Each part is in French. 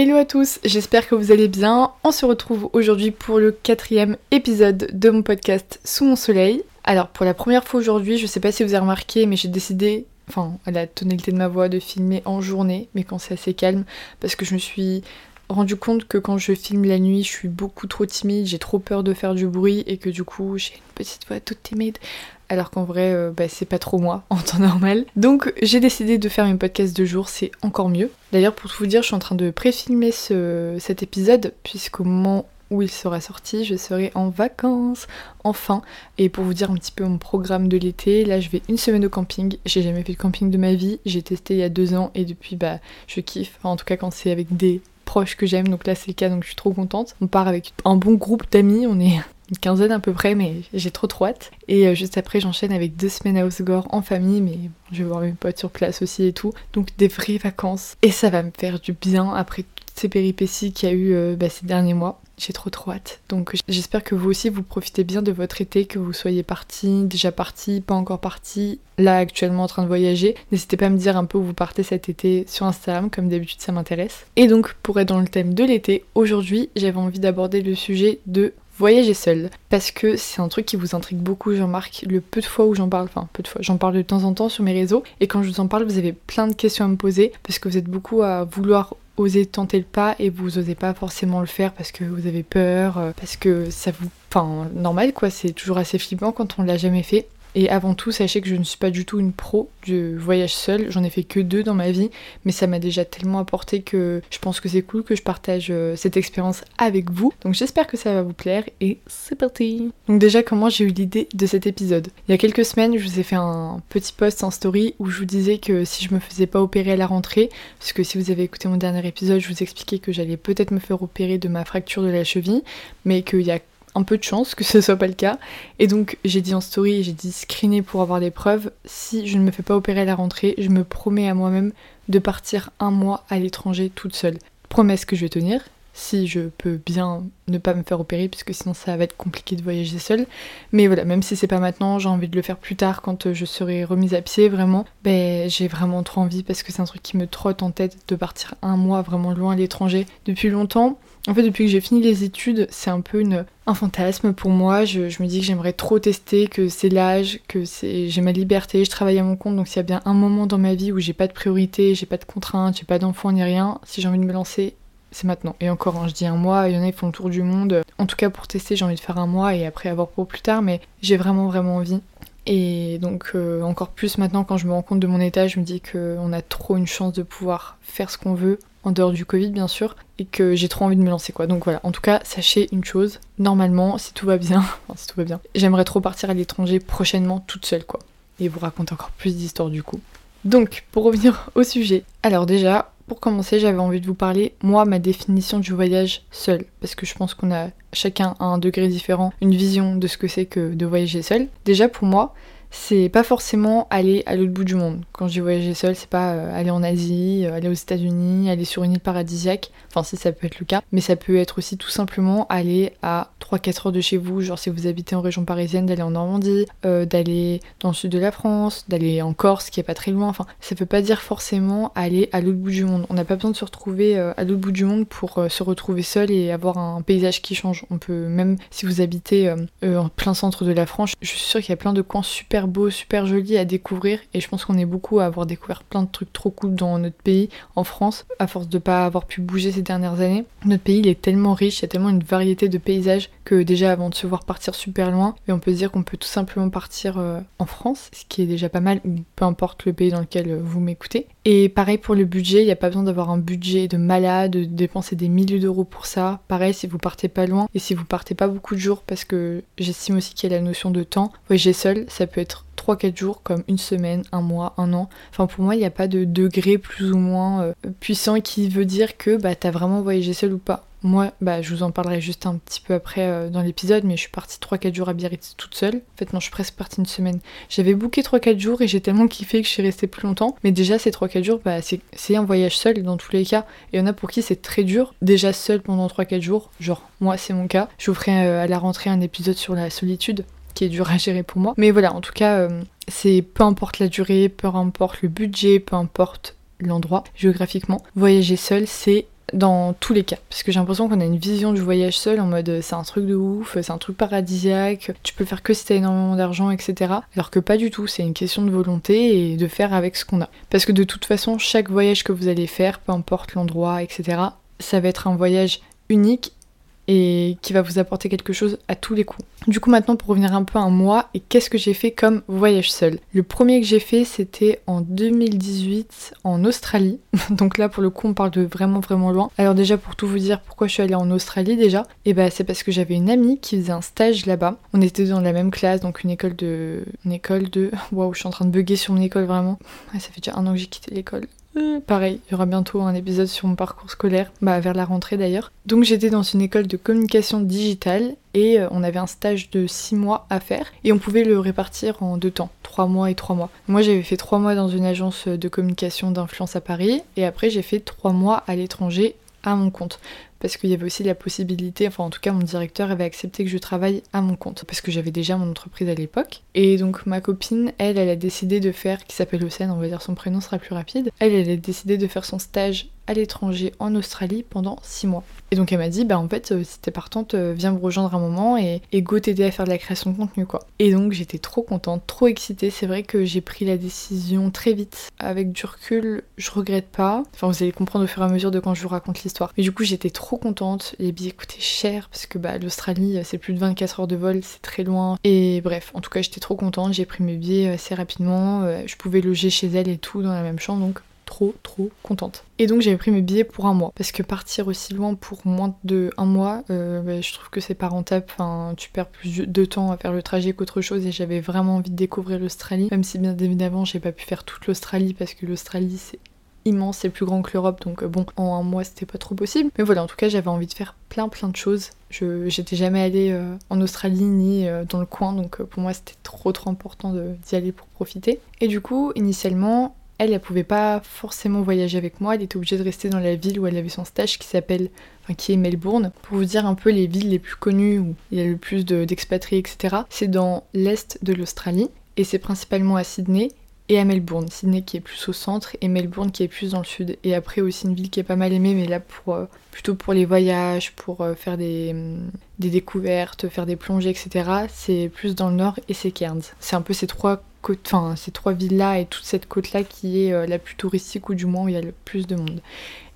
Hello à tous, j'espère que vous allez bien. On se retrouve aujourd'hui pour le quatrième épisode de mon podcast Sous mon soleil. Alors pour la première fois aujourd'hui, je sais pas si vous avez remarqué, mais j'ai décidé, enfin à la tonalité de ma voix, de filmer en journée, mais quand c'est assez calme, parce que je me suis rendu compte que quand je filme la nuit, je suis beaucoup trop timide, j'ai trop peur de faire du bruit et que du coup j'ai une petite voix toute timide alors qu'en vrai, euh, bah, c'est pas trop moi en temps normal. Donc j'ai décidé de faire un podcast de jour, c'est encore mieux. D'ailleurs, pour tout vous dire, je suis en train de pré-filmer cet épisode, puisqu'au moment où il sera sorti, je serai en vacances, enfin. Et pour vous dire un petit peu mon programme de l'été, là je vais une semaine au camping. J'ai jamais fait de camping de ma vie, j'ai testé il y a deux ans et depuis bah je kiffe. en tout cas quand c'est avec des proches que j'aime, donc là c'est le cas, donc je suis trop contente. On part avec un bon groupe d'amis, on est une quinzaine à peu près, mais j'ai trop trop hâte. Et euh, juste après, j'enchaîne avec deux semaines à Osgore en famille, mais je vais voir mes potes sur place aussi et tout. Donc des vraies vacances. Et ça va me faire du bien après toutes ces péripéties qu'il y a eu euh, bah, ces derniers mois. J'ai trop trop hâte. Donc j'espère que vous aussi vous profitez bien de votre été, que vous soyez parti, déjà parti, pas encore parti, là actuellement en train de voyager. N'hésitez pas à me dire un peu où vous partez cet été sur Instagram, comme d'habitude ça m'intéresse. Et donc pour être dans le thème de l'été, aujourd'hui j'avais envie d'aborder le sujet de voyager seul. Parce que c'est un truc qui vous intrigue beaucoup, jean marc Le peu de fois où j'en parle, enfin peu de fois, j'en parle de temps en temps sur mes réseaux. Et quand je vous en parle, vous avez plein de questions à me poser. Parce que vous êtes beaucoup à vouloir oser tenter le pas et vous osez pas forcément le faire parce que vous avez peur, euh, parce que ça vous... Enfin, normal quoi, c'est toujours assez flippant quand on l'a jamais fait. Et avant tout, sachez que je ne suis pas du tout une pro du voyage seul. J'en ai fait que deux dans ma vie, mais ça m'a déjà tellement apporté que je pense que c'est cool que je partage euh, cette expérience avec vous. Donc j'espère que ça va vous plaire et c'est parti. Donc déjà, comment j'ai eu l'idée de cet épisode? Il y a quelques semaines, je vous ai fait un petit post en story où je vous disais que si je me faisais pas opérer à la rentrée, parce que si vous avez écouté mon dernier épisode, je vous expliquais que j'allais peut-être me faire opérer de ma fracture de la cheville, mais qu'il y a un peu de chance que ce soit pas le cas. Et donc j'ai dit en story, j'ai dit screener pour avoir des preuves. Si je ne me fais pas opérer à la rentrée, je me promets à moi-même de partir un mois à l'étranger toute seule. Promesse que je vais tenir, si je peux bien ne pas me faire opérer, puisque sinon ça va être compliqué de voyager seule. Mais voilà, même si c'est pas maintenant, j'ai envie de le faire plus tard quand euh, je serai remise à pied, vraiment. Ben, j'ai vraiment trop envie parce que c'est un truc qui me trotte en tête de partir un mois vraiment loin à l'étranger depuis longtemps. En fait, depuis que j'ai fini les études, c'est un peu un fantasme pour moi. Je, me dis que j'aimerais trop tester, que c'est l'âge, que c'est, j'ai ma liberté, je travaille à mon compte. Donc, s'il y a bien un moment dans ma vie où j'ai pas de priorité, j'ai pas de contraintes, j'ai pas d'enfant ni rien, si j'ai envie de me lancer, c'est maintenant. Et encore, hein, je dis un mois, il y en a qui font le tour du monde. En tout cas, pour tester, j'ai envie de faire un mois et après avoir pour plus tard, mais j'ai vraiment, vraiment envie. Et donc, euh, encore plus maintenant, quand je me rends compte de mon état, je me dis qu'on a trop une chance de pouvoir faire ce qu'on veut, en dehors du Covid, bien sûr, et que j'ai trop envie de me lancer, quoi. Donc voilà, en tout cas, sachez une chose, normalement, si tout va bien, si tout va bien, j'aimerais trop partir à l'étranger prochainement toute seule, quoi. Et vous raconter encore plus d'histoires du coup. Donc, pour revenir au sujet, alors déjà, pour commencer, j'avais envie de vous parler, moi, ma définition du voyage seul. Parce que je pense qu'on a chacun à un degré différent une vision de ce que c'est que de voyager seul. Déjà, pour moi, c'est pas forcément aller à l'autre bout du monde. Quand je dis voyager seul, c'est pas euh, aller en Asie, euh, aller aux États-Unis, aller sur une île paradisiaque. Enfin, si ça peut être le cas. Mais ça peut être aussi tout simplement aller à 3-4 heures de chez vous. Genre, si vous habitez en région parisienne, d'aller en Normandie, euh, d'aller dans le sud de la France, d'aller en Corse, qui est pas très loin. Enfin, ça veut pas dire forcément aller à l'autre bout du monde. On n'a pas besoin de se retrouver à l'autre bout du monde pour se retrouver seul et avoir un paysage qui change. On peut, même si vous habitez en plein centre de la France, je suis sûre qu'il y a plein de coins super beau, super joli à découvrir. Et je pense qu'on est beaucoup à avoir découvert plein de trucs trop cool dans notre pays, en France, à force de pas avoir pu bouger ces dernières années. Notre pays, il est tellement riche, il y a tellement une variété de paysages que déjà avant de se voir partir super loin, et on peut se dire qu'on peut tout simplement partir euh, en France, ce qui est déjà pas mal, peu importe le pays dans lequel euh, vous m'écoutez. Et pareil pour le budget, il n'y a pas besoin d'avoir un budget de malade, de dépenser des milliers d'euros pour ça. Pareil si vous partez pas loin et si vous partez pas beaucoup de jours, parce que j'estime aussi qu'il y a la notion de temps. Voyager seul, ça peut être 3-4 jours comme une semaine, un mois, un an. Enfin pour moi il n'y a pas de degré plus ou moins euh, puissant qui veut dire que bah t'as vraiment voyagé seul ou pas. Moi, bah, je vous en parlerai juste un petit peu après euh, dans l'épisode, mais je suis partie 3-4 jours à Biarritz toute seule. En fait, non, je suis presque partie une semaine. J'avais booké 3-4 jours et j'ai tellement kiffé que je suis restée plus longtemps. Mais déjà, ces 3-4 jours, bah, c'est un voyage seul dans tous les cas. Et il y en a pour qui c'est très dur, déjà seul pendant 3-4 jours. Genre, moi, c'est mon cas. Je vous ferai euh, à la rentrée un épisode sur la solitude est dur à gérer pour moi. Mais voilà, en tout cas, euh, c'est peu importe la durée, peu importe le budget, peu importe l'endroit géographiquement, voyager seul, c'est dans tous les cas. Parce que j'ai l'impression qu'on a une vision du voyage seul en mode c'est un truc de ouf, c'est un truc paradisiaque, tu peux faire que si t'as énormément d'argent, etc. Alors que pas du tout, c'est une question de volonté et de faire avec ce qu'on a. Parce que de toute façon, chaque voyage que vous allez faire, peu importe l'endroit, etc., ça va être un voyage unique et qui va vous apporter quelque chose à tous les coups. Du coup maintenant pour revenir un peu à moi et qu'est-ce que j'ai fait comme voyage seul? Le premier que j'ai fait c'était en 2018 en Australie. Donc là pour le coup on parle de vraiment vraiment loin. Alors déjà pour tout vous dire pourquoi je suis allée en Australie déjà, et eh bah c'est parce que j'avais une amie qui faisait un stage là-bas. On était dans la même classe donc une école de une école de waouh je suis en train de bugger sur mon école vraiment. ça fait déjà un an que j'ai quitté l'école. Euh, pareil, il y aura bientôt un épisode sur mon parcours scolaire, bah vers la rentrée d'ailleurs. Donc j'étais dans une école de communication digitale et euh, on avait un stage de 6 mois à faire et on pouvait le répartir en deux temps, 3 mois et 3 mois. Moi j'avais fait 3 mois dans une agence de communication d'influence à Paris et après j'ai fait 3 mois à l'étranger à mon compte parce qu'il y avait aussi la possibilité, enfin en tout cas mon directeur avait accepté que je travaille à mon compte, parce que j'avais déjà mon entreprise à l'époque. Et donc ma copine, elle, elle a décidé de faire, qui s'appelle Océane, on va dire son prénom sera plus rapide, elle, elle a décidé de faire son stage à l'étranger en Australie pendant 6 mois. Et donc elle m'a dit, bah en fait, euh, si t'es partante, euh, viens me rejoindre un moment et, et go t'aider à faire de la création de contenu quoi. Et donc j'étais trop contente, trop excitée. C'est vrai que j'ai pris la décision très vite. Avec du recul, je regrette pas. Enfin, vous allez comprendre au fur et à mesure de quand je vous raconte l'histoire. Mais du coup, j'étais trop contente. Les billets coûtaient cher parce que bah l'Australie, euh, c'est plus de 24 heures de vol, c'est très loin. Et bref, en tout cas, j'étais trop contente. J'ai pris mes billets assez rapidement. Je pouvais loger chez elle et tout dans la même chambre, donc trop trop contente. Et donc j'avais pris mes billets pour un mois. Parce que partir aussi loin pour moins de un mois, euh, bah, je trouve que c'est pas rentable. Enfin, tu perds plus de temps à faire le trajet qu'autre chose. Et j'avais vraiment envie de découvrir l'Australie. Même si bien évidemment j'ai pas pu faire toute l'Australie parce que l'Australie c'est immense, c'est plus grand que l'Europe, donc euh, bon, en un mois c'était pas trop possible. Mais voilà, en tout cas j'avais envie de faire plein plein de choses. Je j'étais jamais allée euh, en Australie ni dans le coin, donc pour moi c'était trop trop important d'y aller pour profiter. Et du coup, initialement, elle, elle pouvait pas forcément voyager avec moi, elle était obligée de rester dans la ville où elle avait son stage qui s'appelle, enfin qui est Melbourne. Pour vous dire un peu les villes les plus connues où il y a le plus d'expatriés, etc. C'est dans l'est de l'Australie et c'est principalement à Sydney et à Melbourne. Sydney qui est plus au centre et Melbourne qui est plus dans le sud. Et après aussi une ville qui est pas mal aimée, mais là pour euh, plutôt pour les voyages, pour euh, faire des, des, découvertes, faire des plongées, etc. C'est plus dans le nord et c'est Cairns. C'est un peu ces trois enfin ces trois villes-là et toute cette côte-là qui est euh, la plus touristique ou du moins où il y a le plus de monde.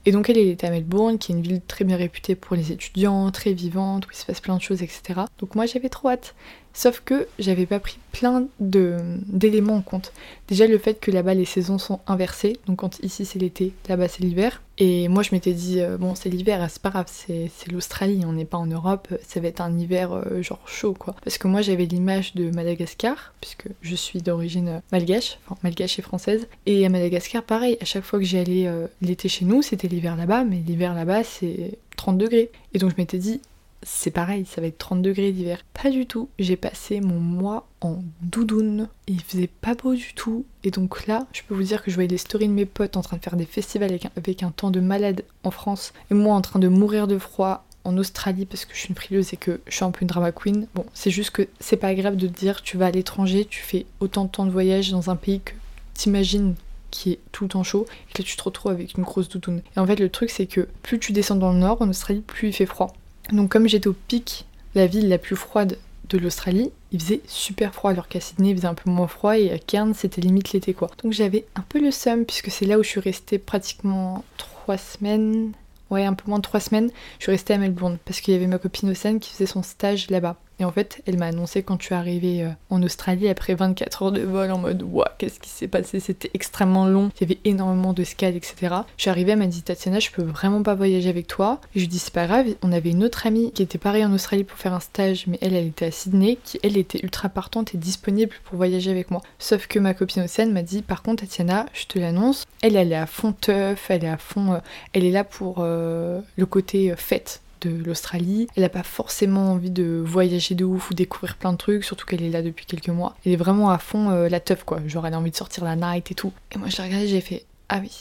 Et donc elle, était à Melbourne, qui est une ville très bien réputée pour les étudiants, très vivante, où il se passe plein de choses, etc. Donc moi j'avais trop hâte. Sauf que j'avais pas pris plein d'éléments en compte. Déjà le fait que là-bas les saisons sont inversées, donc quand ici c'est l'été, là-bas c'est l'hiver. Et moi je m'étais dit, euh, bon c'est l'hiver, c'est pas grave, c'est l'Australie, on n'est pas en Europe, ça va être un hiver euh, genre chaud quoi. Parce que moi j'avais l'image de Madagascar, puisque je suis d'origine malgache, enfin malgache et française. Et à Madagascar pareil, à chaque fois que j'y allais euh, l'été chez nous, c'était l'hiver là-bas, mais l'hiver là-bas c'est 30 degrés. Et donc je m'étais dit, c'est pareil, ça va être 30 degrés d'hiver. Pas du tout. J'ai passé mon mois en doudoune. Il faisait pas beau du tout. Et donc là, je peux vous dire que je voyais les stories de mes potes en train de faire des festivals avec un, temps de malade en France. Et moi en train de mourir de froid en Australie parce que je suis une frileuse et que je suis un peu une drama queen. Bon, c'est juste que c'est pas agréable de dire tu vas à l'étranger, tu fais autant de temps de voyage dans un pays que t'imagines qui est tout le temps chaud et que là tu te retrouves avec une grosse doudoune. Et en fait le truc c'est que plus tu descends dans le nord en Australie, plus il fait froid. Donc comme j'étais au pic, la ville la plus froide de l'Australie, il faisait super froid alors qu'à Sydney il faisait un peu moins froid et à Cairns c'était limite l'été quoi. Donc j'avais un peu le seum puisque c'est là où je suis restée pratiquement trois semaines, ouais un peu moins de trois semaines, je suis restée à Melbourne parce qu'il y avait ma copine Océane qui faisait son stage là-bas. Et en fait, elle m'a annoncé quand tu es arrivée euh, en Australie après 24 heures de vol en mode Waouh, qu'est-ce qui s'est passé? C'était extrêmement long, il y avait énormément de scales, etc. Je suis arrivée, elle m'a dit Tatiana, je peux vraiment pas voyager avec toi. Je lui dis C'est pas grave, on avait une autre amie qui était pareil en Australie pour faire un stage, mais elle, elle était à Sydney, qui elle était ultra partante et disponible pour voyager avec moi. Sauf que ma copine Océane m'a dit Par contre, Tatiana, je te l'annonce, elle, elle est à fond teuf, elle est à fond. Euh, elle est là pour euh, le côté fête de l'Australie. Elle n'a pas forcément envie de voyager de ouf ou découvrir plein de trucs, surtout qu'elle est là depuis quelques mois. Elle est vraiment à fond euh, la teuf quoi, genre elle a envie de sortir la night et tout. Et moi je l'ai j'ai fait ah oui,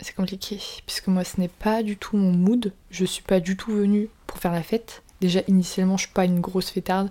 c'est compliqué, puisque moi ce n'est pas du tout mon mood, je suis pas du tout venue pour faire la fête. Déjà initialement je suis pas une grosse fêtarde,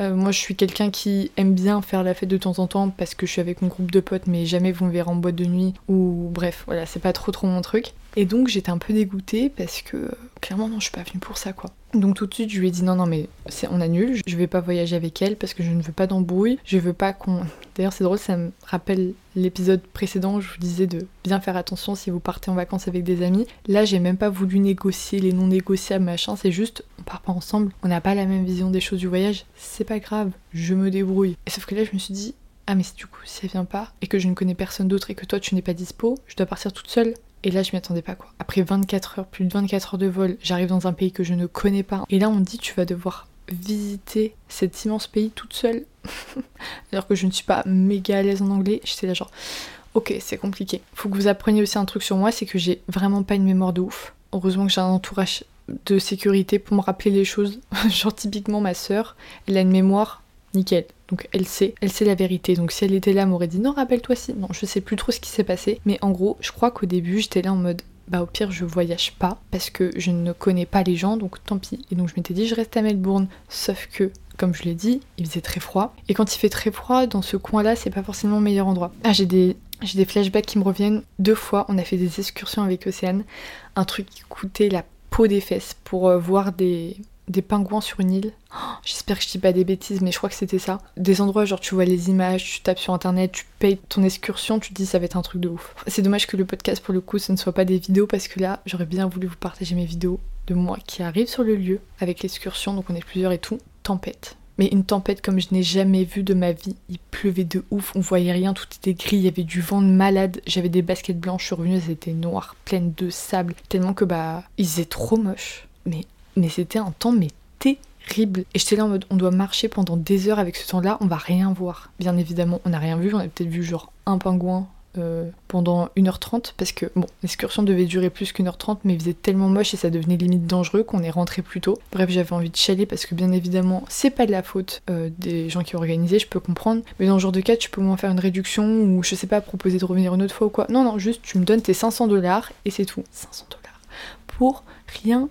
euh, moi, je suis quelqu'un qui aime bien faire la fête de temps en temps parce que je suis avec mon groupe de potes, mais jamais vous me verrez en boîte de nuit ou bref, voilà, c'est pas trop trop mon truc. Et donc j'étais un peu dégoûtée parce que clairement non, je suis pas venue pour ça quoi. Donc tout de suite je lui ai dit non non mais on annule, je vais pas voyager avec elle parce que je ne veux pas d'embrouille, je veux pas qu'on. D'ailleurs c'est drôle, ça me rappelle l'épisode précédent où je vous disais de bien faire attention si vous partez en vacances avec des amis. Là j'ai même pas voulu négocier les non négociables machin, c'est juste on part pas ensemble, on n'a pas la même vision des choses du voyage, c'est pas grave, je me débrouille. Et sauf que là je me suis dit ah mais du coup si elle vient pas et que je ne connais personne d'autre et que toi tu n'es pas dispo, je dois partir toute seule. Et là, je m'y attendais pas quoi. Après 24 heures, plus de 24 heures de vol, j'arrive dans un pays que je ne connais pas. Et là, on me dit tu vas devoir visiter cet immense pays toute seule. Alors que je ne suis pas méga à l'aise en anglais. J'étais là genre, ok, c'est compliqué. Faut que vous appreniez aussi un truc sur moi, c'est que j'ai vraiment pas une mémoire de ouf. Heureusement que j'ai un entourage de sécurité pour me rappeler les choses. genre typiquement ma sœur, elle a une mémoire nickel. Donc elle sait, elle sait la vérité. Donc si elle était là, m'aurait dit non, rappelle-toi si. Non, je sais plus trop ce qui s'est passé. Mais en gros, je crois qu'au début, j'étais là en mode bah au pire je voyage pas parce que je ne connais pas les gens donc tant pis. Et donc je m'étais dit je reste à Melbourne. Sauf que comme je l'ai dit, il faisait très froid. Et quand il fait très froid, dans ce coin-là, c'est pas forcément le meilleur endroit. Ah, j'ai des, j'ai des flashbacks qui me reviennent. Deux fois, on a fait des excursions avec Océane. Un truc qui coûtait la peau des fesses pour euh, voir des, des pingouins sur une île. Oh, j'espère que je dis pas des bêtises, mais je crois que c'était ça. Des endroits genre tu vois les images, tu tapes sur internet, tu payes ton excursion, tu te dis ça va être un truc de ouf. C'est dommage que le podcast pour le coup ce ne soit pas des vidéos parce que là j'aurais bien voulu vous partager mes vidéos de moi qui arrive sur le lieu avec l'excursion, donc on est plusieurs et tout. Tempête. Mais une tempête comme je n'ai jamais vu de ma vie. Il pleuvait de ouf, on voyait rien, tout était gris, il y avait du vent de malade. J'avais des baskets blanches, je suis revenue, elles étaient noires, pleines de sable, tellement que bah, ils étaient trop moches. Mais mais c'était un temps mais terrible. Et j'étais là en mode on doit marcher pendant des heures avec ce temps-là, on va rien voir. Bien évidemment, on n'a rien vu, on a peut-être vu genre un pingouin euh, pendant 1h30 parce que bon, l'excursion devait durer plus qu'une heure 30 mais il faisait tellement moche et ça devenait limite dangereux qu'on est rentré plus tôt. Bref, j'avais envie de chialer parce que bien évidemment, c'est pas de la faute euh, des gens qui ont organisé, je peux comprendre, mais dans ce genre de cas, tu peux au moins faire une réduction ou je sais pas, proposer de revenir une autre fois ou quoi. Non, non, juste tu me donnes tes 500 dollars et c'est tout. 500 dollars pour rien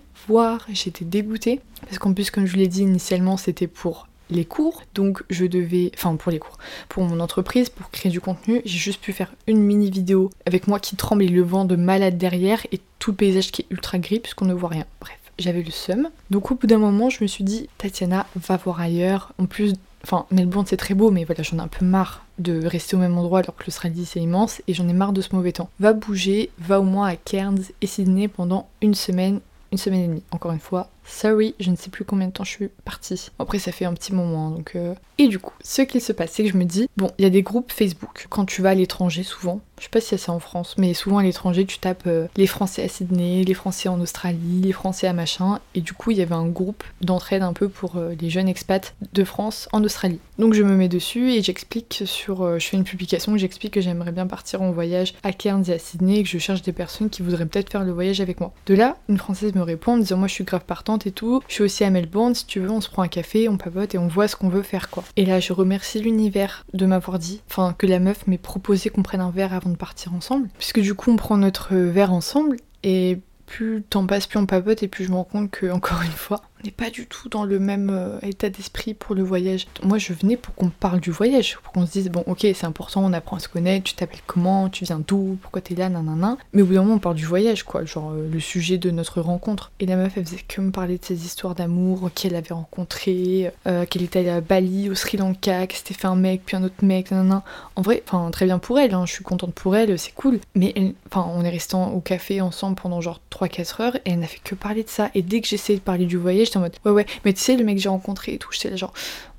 J'étais dégoûtée parce qu'en plus, comme je vous l'ai dit initialement, c'était pour les cours, donc je devais, enfin pour les cours, pour mon entreprise, pour créer du contenu, j'ai juste pu faire une mini vidéo avec moi qui tremble et le vent de malade derrière et tout le paysage qui est ultra gris puisqu'on ne voit rien. Bref, j'avais le seum. Donc au bout d'un moment, je me suis dit, Tatiana, va voir ailleurs. En plus, enfin Melbourne c'est très beau, mais voilà, j'en ai un peu marre de rester au même endroit alors que l'Australie c'est immense et j'en ai marre de ce mauvais temps. Va bouger, va au moins à Cairns et Sydney pendant une semaine une semaine et demie. Encore une fois, sorry, je ne sais plus combien de temps je suis partie. Après, ça fait un petit moment, donc... Euh. Et du coup, ce qu'il se passe, c'est que je me dis, bon, il y a des groupes Facebook. Quand tu vas à l'étranger, souvent, je sais pas si c'est en France, mais souvent à l'étranger, tu tapes euh, les Français à Sydney, les Français en Australie, les Français à machin. Et du coup, il y avait un groupe d'entraide un peu pour euh, les jeunes expats de France en Australie. Donc je me mets dessus et j'explique sur... je fais une publication où j'explique que j'aimerais bien partir en voyage à Cairns et à Sydney et que je cherche des personnes qui voudraient peut-être faire le voyage avec moi. De là, une Française me répond en disant, moi je suis grave partante et tout, je suis aussi à Melbourne, si tu veux, on se prend un café, on papote et on voit ce qu'on veut faire quoi. Et là, je remercie l'univers de m'avoir dit, enfin que la meuf m'ait proposé qu'on prenne un verre avant partir ensemble. Puisque du coup, on prend notre verre ensemble et plus le temps passe, plus on papote et plus je me rends compte que, encore une fois, n'est pas du tout dans le même euh, état d'esprit pour le voyage. Moi, je venais pour qu'on parle du voyage, pour qu'on se dise, bon, ok, c'est important, on apprend à se connaître, tu t'appelles comment, tu viens d'où, pourquoi t'es là, nanana. Mais au bout d'un moment, on parle du voyage, quoi, genre euh, le sujet de notre rencontre. Et la meuf, elle faisait que me parler de ses histoires d'amour, qu'elle avait rencontré, euh, qu'elle était allée à Bali, au Sri Lanka, qu'elle s'était fait un mec, puis un autre mec, nanana. En vrai, enfin, très bien pour elle, hein, je suis contente pour elle, c'est cool. Mais enfin, on est resté au café ensemble pendant genre 3-4 heures et elle n'a fait que parler de ça. Et dès que j'essayais de parler du voyage, en mode ouais ouais. Mais tu sais le mec que j'ai rencontré et tout j'étais là genre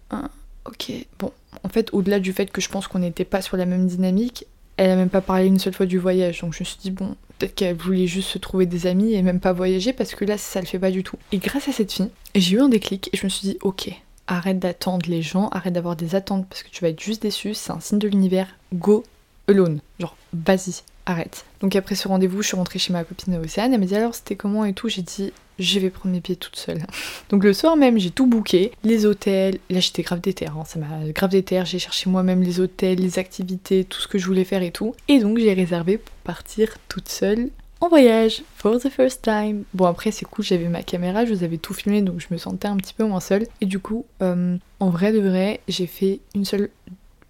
ah, ok bon. En fait au-delà du fait que je pense qu'on n'était pas sur la même dynamique elle a même pas parlé une seule fois du voyage. Donc je me suis dit bon peut-être qu'elle voulait juste se trouver des amis et même pas voyager parce que là ça le fait pas du tout. Et grâce à cette fille j'ai eu un déclic et je me suis dit ok arrête d'attendre les gens arrête d'avoir des attentes parce que tu vas être juste déçu c'est un signe de l'univers. Go alone. Genre vas-y arrête. Donc après ce rendez-vous, je suis rentrée chez ma copine Océane, elle m'a dit alors c'était comment et tout, j'ai dit je vais prendre mes pieds toute seule. Donc le soir même, j'ai tout booké, les hôtels, là j'étais grave déter, hein, ça m'a grave déter, j'ai cherché moi-même les hôtels, les activités, tout ce que je voulais faire et tout. Et donc j'ai réservé pour partir toute seule en voyage for the first time. Bon après c'est cool, j'avais ma caméra, je vous avais tout filmé donc je me sentais un petit peu moins seule. Et du coup, euh, en vrai de vrai, j'ai fait une seule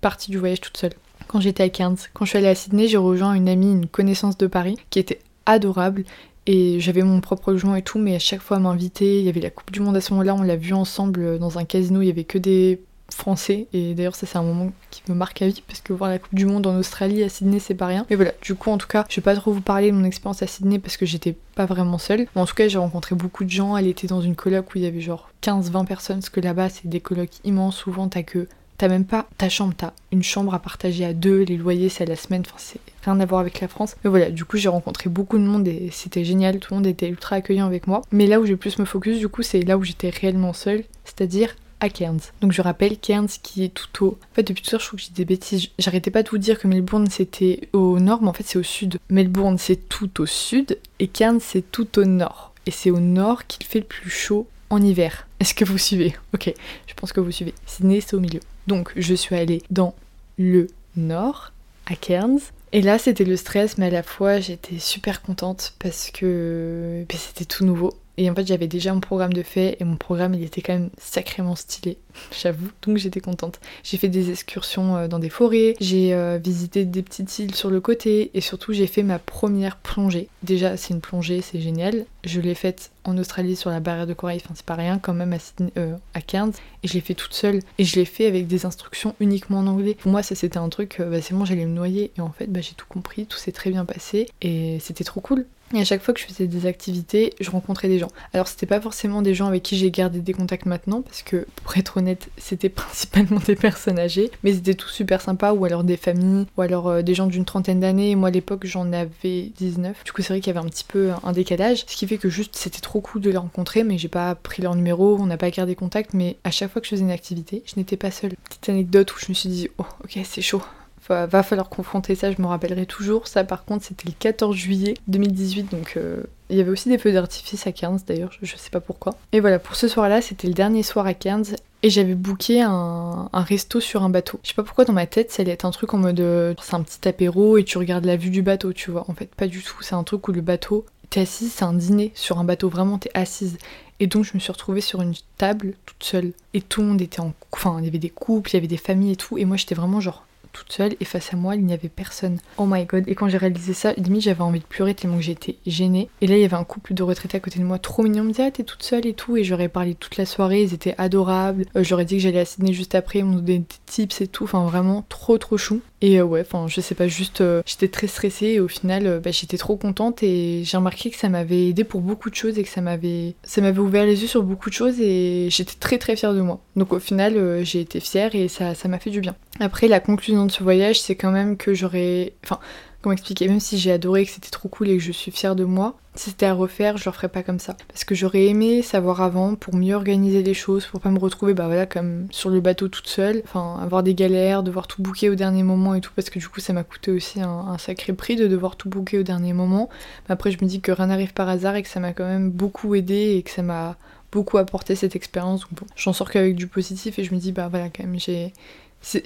partie du voyage toute seule quand j'étais à Cairns. Quand je suis allée à Sydney, j'ai rejoint une amie, une connaissance de Paris, qui était adorable. Et j'avais mon propre logement et tout, mais à chaque fois m'inviter, il y avait la Coupe du Monde à ce moment-là, on l'a vu ensemble dans un casino, il y avait que des français. Et d'ailleurs ça c'est un moment qui me marque à vie parce que voir la Coupe du Monde en Australie à Sydney c'est pas rien. Mais voilà du coup en tout cas je vais pas trop vous parler de mon expérience à Sydney parce que j'étais pas vraiment seule. En tout cas j'ai rencontré beaucoup de gens. Elle était dans une coloc où il y avait genre 15-20 personnes parce que là-bas c'est des colocs immenses souvent t'as que T'as même pas ta chambre, t'as une chambre à partager à deux, les loyers c'est à la semaine, enfin c'est rien à voir avec la France. Mais voilà, du coup j'ai rencontré beaucoup de monde et c'était génial, tout le monde était ultra accueillant avec moi. Mais là où j'ai plus me focus du coup c'est là où j'étais réellement seule, c'est-à-dire à Cairns. Donc je rappelle Cairns qui est tout au... En fait depuis tout à l'heure je trouve que j'ai des bêtises. J'arrêtais pas de vous dire que Melbourne c'était au nord mais en fait c'est au sud. Melbourne c'est tout au sud et Cairns c'est tout au nord. Et c'est au nord qu'il fait le plus chaud en hiver. Est-ce que vous suivez? Ok, je pense que vous suivez. Sydney c'est au milieu. Donc je suis allée dans le nord, à Cairns. Et là c'était le stress mais à la fois j'étais super contente parce que c'était tout nouveau. Et en fait, j'avais déjà mon programme de fait et mon programme, il était quand même sacrément stylé, j'avoue. Donc j'étais contente. J'ai fait des excursions euh, dans des forêts, j'ai euh, visité des petites îles sur le côté et surtout j'ai fait ma première plongée. Déjà, c'est une plongée, c'est génial. Je l'ai faite en Australie sur la barrière de corail, enfin c'est pas rien quand même à, euh, à Cairns. Et je l'ai fait toute seule et je l'ai fait avec des instructions uniquement en anglais. Pour moi, ça c'était un truc, bah, c'est bon, j'allais me noyer et en fait, bah, j'ai tout compris, tout s'est très bien passé et c'était trop cool. Et à chaque fois que je faisais des activités, je rencontrais des gens. Alors c'était pas forcément des gens avec qui j'ai gardé des contacts maintenant, parce que pour être honnête, c'était principalement des personnes âgées, mais c'était tout super sympa, ou alors des familles, ou alors euh, des gens d'une trentaine d'années. Moi à l'époque j'en avais 19. Du coup c'est vrai qu'il y avait un petit peu un décalage, ce qui fait que juste c'était trop cool de les rencontrer, mais j'ai pas pris leur numéro, on n'a pas gardé contact, mais à chaque fois que je faisais une activité, je n'étais pas seule. Petite anecdote où je me suis dit, oh ok c'est chaud, va, falloir confronter ça, je me rappellerai toujours. Ça, par contre, c'était le 14 juillet 2018, donc euh, il y avait aussi des feux d'artifice à Cairns d'ailleurs, je, sais pas pourquoi. Et voilà, pour ce soir-là, c'était le dernier soir à Cairns. Et j'avais booké un, resto sur un bateau. Je sais pas pourquoi dans ma tête, ça allait être un truc en mode euh, c'est un petit apéro et tu regardes la vue du bateau, tu vois. En fait, pas du tout. C'est un truc où le bateau, t'es assise, c'est un dîner sur un bateau, vraiment t'es assise. Et donc je me suis retrouvée sur une table toute seule. Et tout le monde était en... Enfin, il y avait des couples, il y avait des familles et tout. Et moi j'étais vraiment genre toute seule et face à moi il n'y avait personne. Oh my god. Et quand j'ai réalisé ça, limite j'avais envie de pleurer tellement que j'étais gênée. Et là il y avait un couple de retraités à côté de moi trop mignon. me disait ah t'es toute seule et tout. Et j'aurais parlé toute la soirée, ils étaient adorables. Euh, j'aurais dit que j'allais à Sydney juste après, ils m'ont donné des tips et tout. Enfin vraiment trop trop chou. Et euh, ouais, enfin je sais pas, juste euh, j'étais très stressée et au final bah, j'étais trop contente et j'ai remarqué que ça m'avait aidé pour beaucoup de choses et que ça m'avait ça m'avait ouvert les yeux sur beaucoup de choses et j'étais très très fière de moi. Donc au final j'ai été fière et ça ça m'a fait du bien. Après la conclusion de ce voyage c'est quand même que j'aurais. Enfin, comment expliquer Même si j'ai adoré, que c'était trop cool et que je suis fière de moi, si c'était à refaire, je le ferais pas comme ça. Parce que j'aurais aimé savoir avant pour mieux organiser les choses, pour pas me retrouver, bah voilà, comme sur le bateau toute seule. Enfin, avoir des galères, devoir tout bouquer au dernier moment et tout, parce que du coup, ça m'a coûté aussi un, sacré prix de devoir tout bouquer au dernier moment. Après, je me dis que rien n'arrive par hasard et que ça m'a quand même beaucoup aidé et que ça m'a beaucoup apporté cette expérience. Donc bon, j'en sors qu'avec du positif et je me dis, bah voilà, quand même, j'ai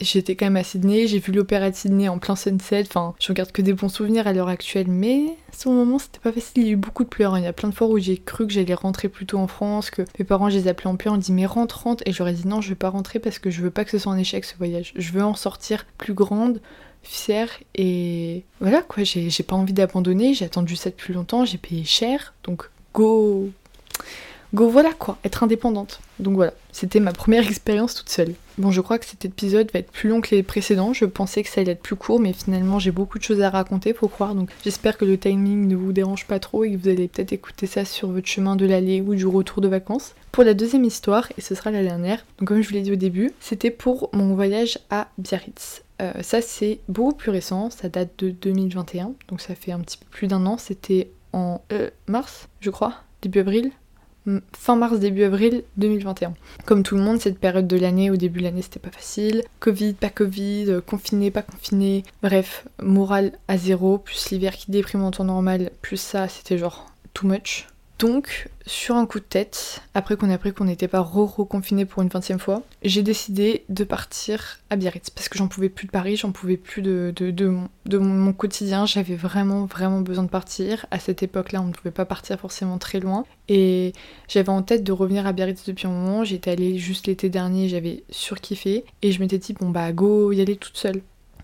J'étais quand même à Sydney, j'ai vu l'opéra de Sydney en plein sunset, enfin je regarde que des bons souvenirs à l'heure actuelle, mais à ce moment c'était pas facile, il y a eu beaucoup de pleurs, il y a plein de fois où j'ai cru que j'allais rentrer plus tôt en France, que mes parents je les appelaient en pleurs, on dit mais rentre, rentre, et j'aurais dit non je vais pas rentrer parce que je veux pas que ce soit un échec ce voyage, je veux en sortir plus grande, fière, et voilà quoi, j'ai pas envie d'abandonner, j'ai attendu ça depuis longtemps, j'ai payé cher, donc go Go voilà quoi, être indépendante. Donc voilà, c'était ma première expérience toute seule. Bon, je crois que cet épisode va être plus long que les précédents. Je pensais que ça allait être plus court, mais finalement j'ai beaucoup de choses à raconter, faut croire. Donc j'espère que le timing ne vous dérange pas trop et que vous allez peut-être écouter ça sur votre chemin de l'aller ou du retour de vacances. Pour la deuxième histoire, et ce sera la dernière, donc comme je vous l'ai dit au début, c'était pour mon voyage à Biarritz. Euh, ça c'est beaucoup plus récent, ça date de 2021, donc ça fait un petit peu plus d'un an. C'était en euh, mars, je crois, début avril, fin mars, début avril 2021. Comme tout le monde, cette période de l'année, au début de l'année, c'était pas facile. Covid, pas Covid, euh, confiné, pas confiné. Bref, morale à zéro, plus l'hiver qui déprime en temps normal, plus ça, c'était genre too much. Donc, sur un coup de tête, après qu'on a appris qu'on n'était pas re-reconfiné pour une vingtième fois, j'ai décidé de partir à Biarritz parce que j'en pouvais plus de Paris, j'en pouvais plus de, de, mon, quotidien, j'avais vraiment vraiment besoin de partir. À cette époque-là, on ne pouvait pas partir forcément très loin et j'avais en tête de revenir à Biarritz depuis un moment. J'étais allée juste l'été dernier, j'avais surkiffé et je m'étais dit bon bah go y aller toute seule.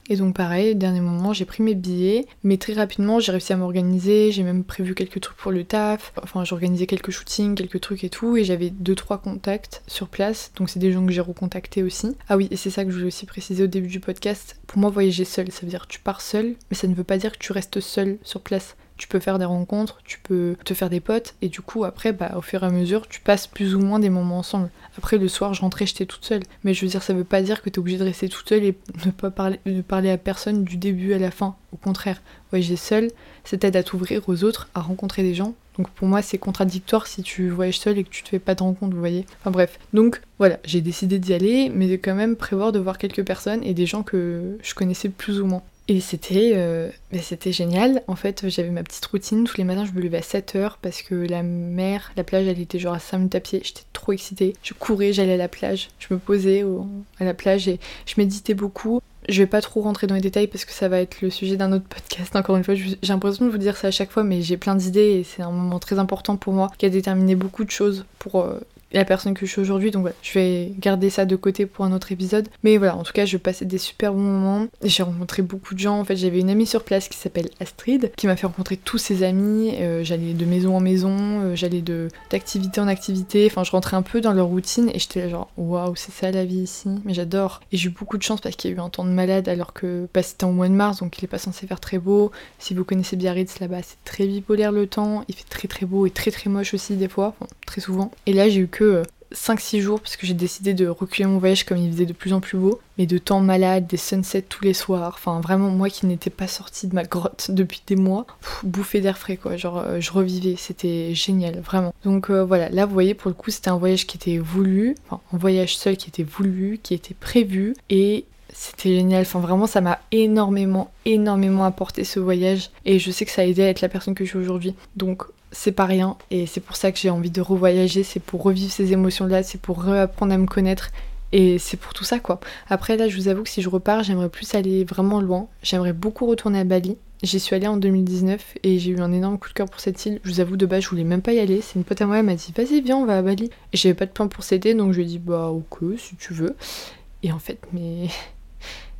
Et donc pareil, dernier moment, j'ai pris mes billets, mais très rapidement, j'ai réussi à m'organiser, j'ai même prévu quelques trucs pour le taf, enfin j'ai organisé quelques shootings, quelques trucs et tout, et j'avais deux trois contacts sur place, donc c'est des gens que j'ai recontactés aussi. Ah oui, et c'est ça que je voulais aussi préciser au début du podcast. Pour moi, voyager seul, ça veut dire que tu pars seul, mais ça ne veut pas dire que tu restes seul sur place tu peux faire des rencontres, tu peux te faire des potes, et du coup, après, bah, au fur et à mesure, tu passes plus ou moins des moments ensemble. Après, le soir, je rentrais, j'étais toute seule. Mais je veux dire, ça veut pas dire que t'es obligé de rester toute seule et ne pas parler, ne parler à personne du début à la fin. Au contraire, voyager seul, ça t'aide à t'ouvrir aux autres, à rencontrer des gens. Donc pour moi, c'est contradictoire si tu voyages seul et que tu te fais pas de rencontres, vous voyez. Enfin bref. Donc voilà, j'ai décidé d'y aller, mais de quand même prévoir de voir quelques personnes et des gens que je connaissais plus ou moins. Et c'était euh, c'était génial. En fait, j'avais ma petite routine. Tous les matins, je me levais à 7h parce que la mer, la plage, elle était genre à 5 minutes à pied. J'étais trop excitée. Je courais, j'allais à la plage. Je me posais à la plage et je méditais beaucoup. Je vais pas trop rentrer dans les détails parce que ça va être le sujet d'un autre podcast. Encore une fois, j'ai l'impression de vous dire ça à chaque fois, mais j'ai plein d'idées et c'est un moment très important pour moi qui a déterminé beaucoup de choses pour euh, la personne que je suis aujourd'hui. Donc voilà, je vais garder ça de côté pour un autre épisode. Mais voilà, en tout cas, je passais des super bons moments. J'ai rencontré beaucoup de gens. En fait, j'avais une amie sur place qui s'appelle Astrid, qui m'a fait rencontrer tous ses amis. Euh, j'allais de maison en maison, euh, j'allais de d'activité en activité. Enfin, je rentrais un peu dans leur routine et j'étais genre waouh, c'est ça la vie ici. Mais j'adore. Et j'ai eu beaucoup de chance parce qu'il y a eu un temps de malade alors que bah, c'était en mois de mars, donc il est pas censé faire très beau. Si vous connaissez Biarritz là-bas, c'est très bipolaire le temps. Il fait très très beau et très très moche aussi des fois, très souvent. Et là, j'ai eu que 5-6 jours parce que j'ai décidé de reculer mon voyage comme il faisait de plus en plus beau, mais de temps malade, des sunsets tous les soirs, enfin vraiment moi qui n'étais pas sortie de ma grotte depuis des mois, bouffer d'air frais quoi, genre euh, je revivais, c'était génial, vraiment. Donc euh, voilà, là vous voyez pour le coup c'était un voyage qui était voulu, enfin un voyage seul qui était voulu, qui était prévu, et c'était génial, enfin vraiment ça m'a énormément, énormément apporté ce voyage, et je sais que ça a aidé à être la personne que je suis aujourd'hui. Donc c'est pas rien et c'est pour ça que j'ai envie de revoyager, c'est pour revivre ces émotions-là, c'est pour réapprendre à me connaître et c'est pour tout ça quoi. Après là, je vous avoue que si je repars, j'aimerais plus aller vraiment loin. J'aimerais beaucoup retourner à Bali. J'y suis allée en 2019 et j'ai eu un énorme coup de cœur pour cette île. Je vous avoue, de base, je voulais même pas y aller. C'est une pote à moi, elle m'a dit Vas-y, viens, on va à Bali. J'avais pas de plan pour cet donc je lui ai dit Bah, ok, si tu veux. Et en fait, mais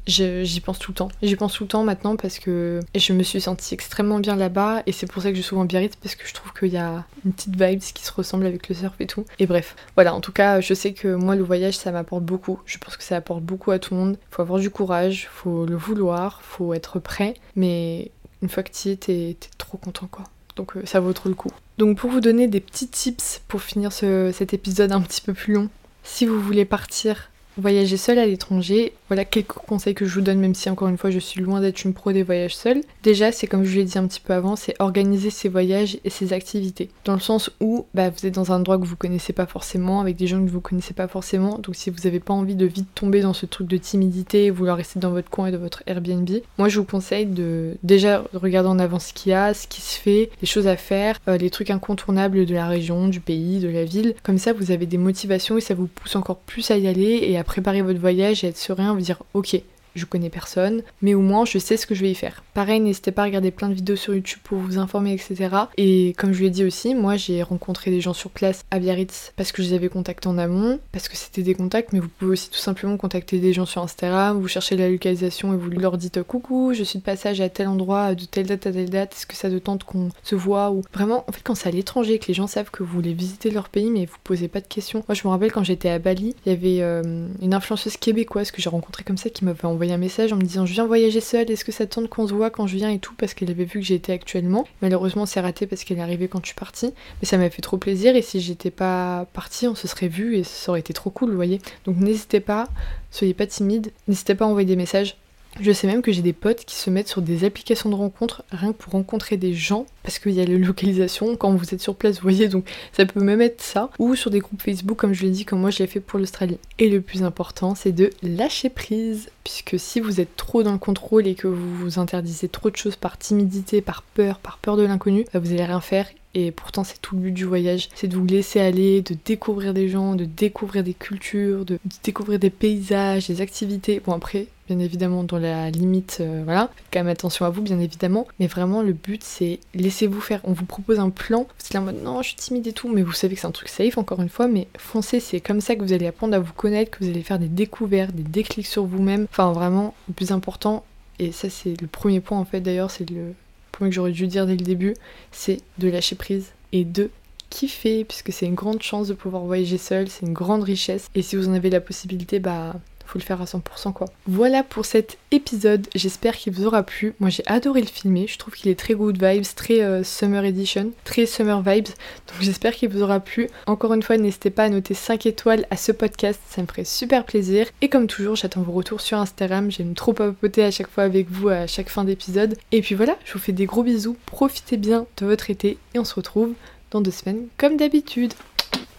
J'y pense tout le temps. J'y pense tout le temps maintenant parce que je me suis sentie extrêmement bien là-bas et c'est pour ça que je suis souvent Biarritz parce que je trouve qu'il y a une petite vibe qui se ressemble avec le surf et tout. Et bref, voilà, en tout cas, je sais que moi le voyage ça m'apporte beaucoup. Je pense que ça apporte beaucoup à tout le monde. Faut avoir du courage, faut le vouloir, faut être prêt, mais une fois que tu y es, t'es trop content quoi. Donc euh, ça vaut trop le coup. Donc pour vous donner des petits tips pour finir cet épisode un petit peu plus long, si vous voulez partir Voyager seul à l'étranger, voilà quelques conseils que je vous donne, même si encore une fois je suis loin d'être une pro des voyages seuls. Déjà, c'est comme je l'ai dit un petit peu avant, c'est organiser ses voyages et ses activités. Dans le sens où bah, vous êtes dans un endroit que vous connaissez pas forcément, avec des gens que vous connaissez pas forcément, donc si vous n'avez pas envie de vite tomber dans ce truc de timidité et vouloir rester dans votre coin et dans votre Airbnb, moi je vous conseille de déjà regarder en avant ce qu'il y a, ce qui se fait, les choses à faire, euh, les trucs incontournables de la région, du pays, de la ville. Comme ça, vous avez des motivations et ça vous pousse encore plus à y aller et préparer votre voyage et être serein, vous dire ok, je connais personne, mais au moins je sais ce que je vais y faire. Pareil, n'hésitez pas à regarder plein de vidéos sur YouTube pour vous informer, etc. Et comme je l'ai dit aussi, moi j'ai rencontré des gens sur place à Biarritz parce que je les avais contactés en amont, parce que c'était des contacts, mais vous pouvez aussi tout simplement contacter des gens sur Instagram, vous cherchez la localisation et vous leur dites coucou, je suis de passage à tel endroit, de telle date à telle date, est-ce que ça te tente qu'on se voit? Ou vraiment, en fait, quand c'est à l'étranger, que les gens savent que vous voulez visiter leur pays, mais vous posez pas de questions. Moi je me rappelle quand j'étais à Bali, il y avait euh, une influenceuse québécoise que j'ai rencontrée comme ça qui m'avait envoyé un message en me disant je viens voyager seule, est-ce que ça tente qu'on se voit quand je viens et tout? Parce qu'elle avait vu que j'étais actuellement. Malheureusement c'est raté parce qu'elle est arrivée quand je suis partie, mais ça m'a fait trop plaisir et si j'étais pas partie on se serait vu et ça aurait été trop cool, vous voyez. Donc n'hésitez pas, soyez pas timide, n'hésitez pas à envoyer des messages. Je sais même que j'ai des potes qui se mettent sur des applications de rencontres rien que pour rencontrer des gens parce qu'il y a la localisation quand vous êtes sur place, vous voyez, donc ça peut même être ça. Ou sur des groupes Facebook comme je l'ai dit, comme moi je l'ai fait pour l'Australie. Et le plus important, c'est de lâcher prise puisque si vous êtes trop dans le contrôle et que vous vous interdisez trop de choses par timidité, par peur, par peur de l'inconnu, bah, vous allez rien faire et pourtant c'est tout le but du voyage, c'est de vous laisser aller, de découvrir des gens, de découvrir des cultures, de, découvrir des paysages, des activités. Bon après, bien évidemment dans la limite, euh, voilà, faites quand même attention à vous bien évidemment, mais vraiment le but c'est laissez-vous faire. On vous propose un plan, vous êtes là en mode non je suis timide et tout, mais vous savez que c'est un truc safe encore une fois, mais foncez, c'est comme ça que vous allez apprendre à vous connaître, que vous allez faire des découvertes, des déclics sur vous-même. Enfin vraiment, le plus important, et ça c'est le premier point en fait d'ailleurs, c'est le point que j'aurais dû dire dès le début, c'est de lâcher prise et de kiffer, puisque c'est une grande chance de pouvoir voyager seul, c'est une grande richesse, et si vous en avez la possibilité, bah faut le faire à 100% quoi. Voilà pour cet épisode, j'espère qu'il vous aura plu. Moi j'ai adoré le filmer, je trouve qu'il est très good vibes, très euh, summer edition, très summer vibes, donc j'espère qu'il vous aura plu. Encore une fois, n'hésitez pas à noter 5 étoiles à ce podcast, ça me ferait super plaisir. Et comme toujours, j'attends vos retours sur Instagram, j'aime trop papoter à chaque fois avec vous à chaque fin d'épisode. Et puis voilà, je vous fais des gros bisous, profitez bien de votre été et on se retrouve dans deux semaines comme d'habitude.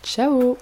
Ciao